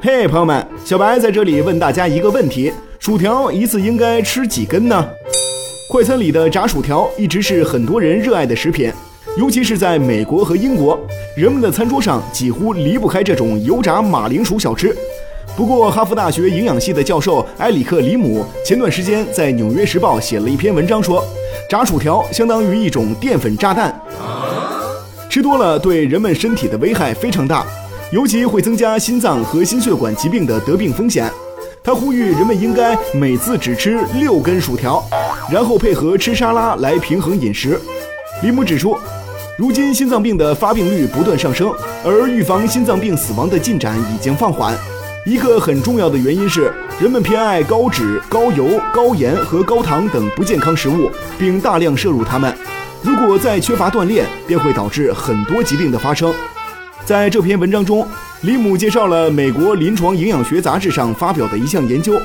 嘿，朋友们，小白在这里问大家一个问题：薯条一次应该吃几根呢？快餐里的炸薯条一直是很多人热爱的食品，尤其是在美国和英国，人们的餐桌上几乎离不开这种油炸马铃薯小吃。不过，哈佛大学营养系的教授埃里克·里姆前段时间在《纽约时报》写了一篇文章，说炸薯条相当于一种淀粉炸弹，吃多了对人们身体的危害非常大。尤其会增加心脏和心血管疾病的得病风险。他呼吁人们应该每次只吃六根薯条，然后配合吃沙拉来平衡饮食。李姆指出，如今心脏病的发病率不断上升，而预防心脏病死亡的进展已经放缓。一个很重要的原因是，人们偏爱高脂、高油、高盐和高糖等不健康食物，并大量摄入它们。如果再缺乏锻炼，便会导致很多疾病的发生。在这篇文章中，李姆介绍了美国临床营养学杂志上发表的一项研究。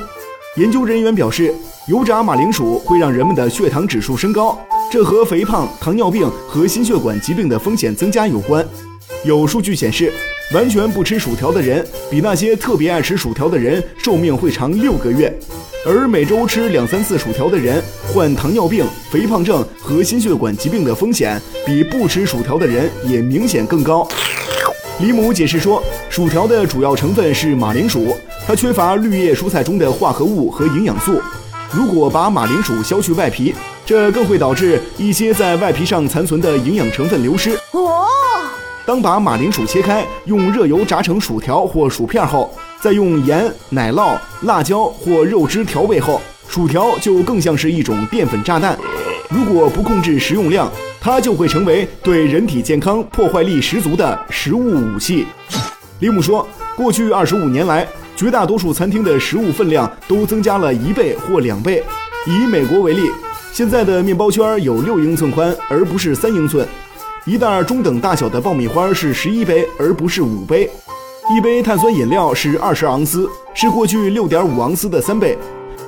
研究人员表示，油炸马铃薯会让人们的血糖指数升高，这和肥胖、糖尿病和心血管疾病的风险增加有关。有数据显示，完全不吃薯条的人，比那些特别爱吃薯条的人寿命会长六个月；而每周吃两三次薯条的人，患糖尿病、肥胖症和心血管疾病的风险，比不吃薯条的人也明显更高。李姆解释说，薯条的主要成分是马铃薯，它缺乏绿叶蔬菜中的化合物和营养素。如果把马铃薯削去外皮，这更会导致一些在外皮上残存的营养成分流失。哦，当把马铃薯切开，用热油炸成薯条或薯片后，再用盐、奶酪、辣椒或肉汁调味后，薯条就更像是一种淀粉炸弹。如果不控制食用量，它就会成为对人体健康破坏力十足的食物武器。李姆说，过去二十五年来，绝大多数餐厅的食物分量都增加了一倍或两倍。以美国为例，现在的面包圈有六英寸宽，而不是三英寸；一袋中等大小的爆米花是十一杯，而不是五杯；一杯碳酸饮料是二十盎司，是过去六点五盎司的三倍。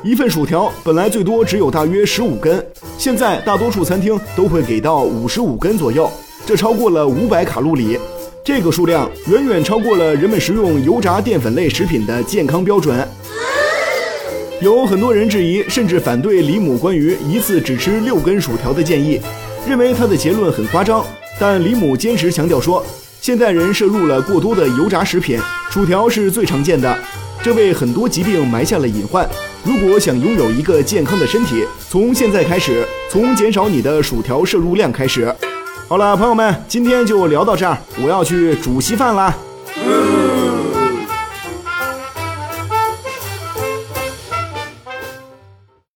一份薯条本来最多只有大约十五根，现在大多数餐厅都会给到五十五根左右，这超过了五百卡路里。这个数量远远超过了人们食用油炸淀粉类食品的健康标准。有很多人质疑甚至反对李姆关于一次只吃六根薯条的建议，认为他的结论很夸张。但李姆坚持强调说，现代人摄入了过多的油炸食品，薯条是最常见的，这为很多疾病埋下了隐患。如果想拥有一个健康的身体，从现在开始，从减少你的薯条摄入量开始。好了，朋友们，今天就聊到这儿，我要去煮稀饭啦。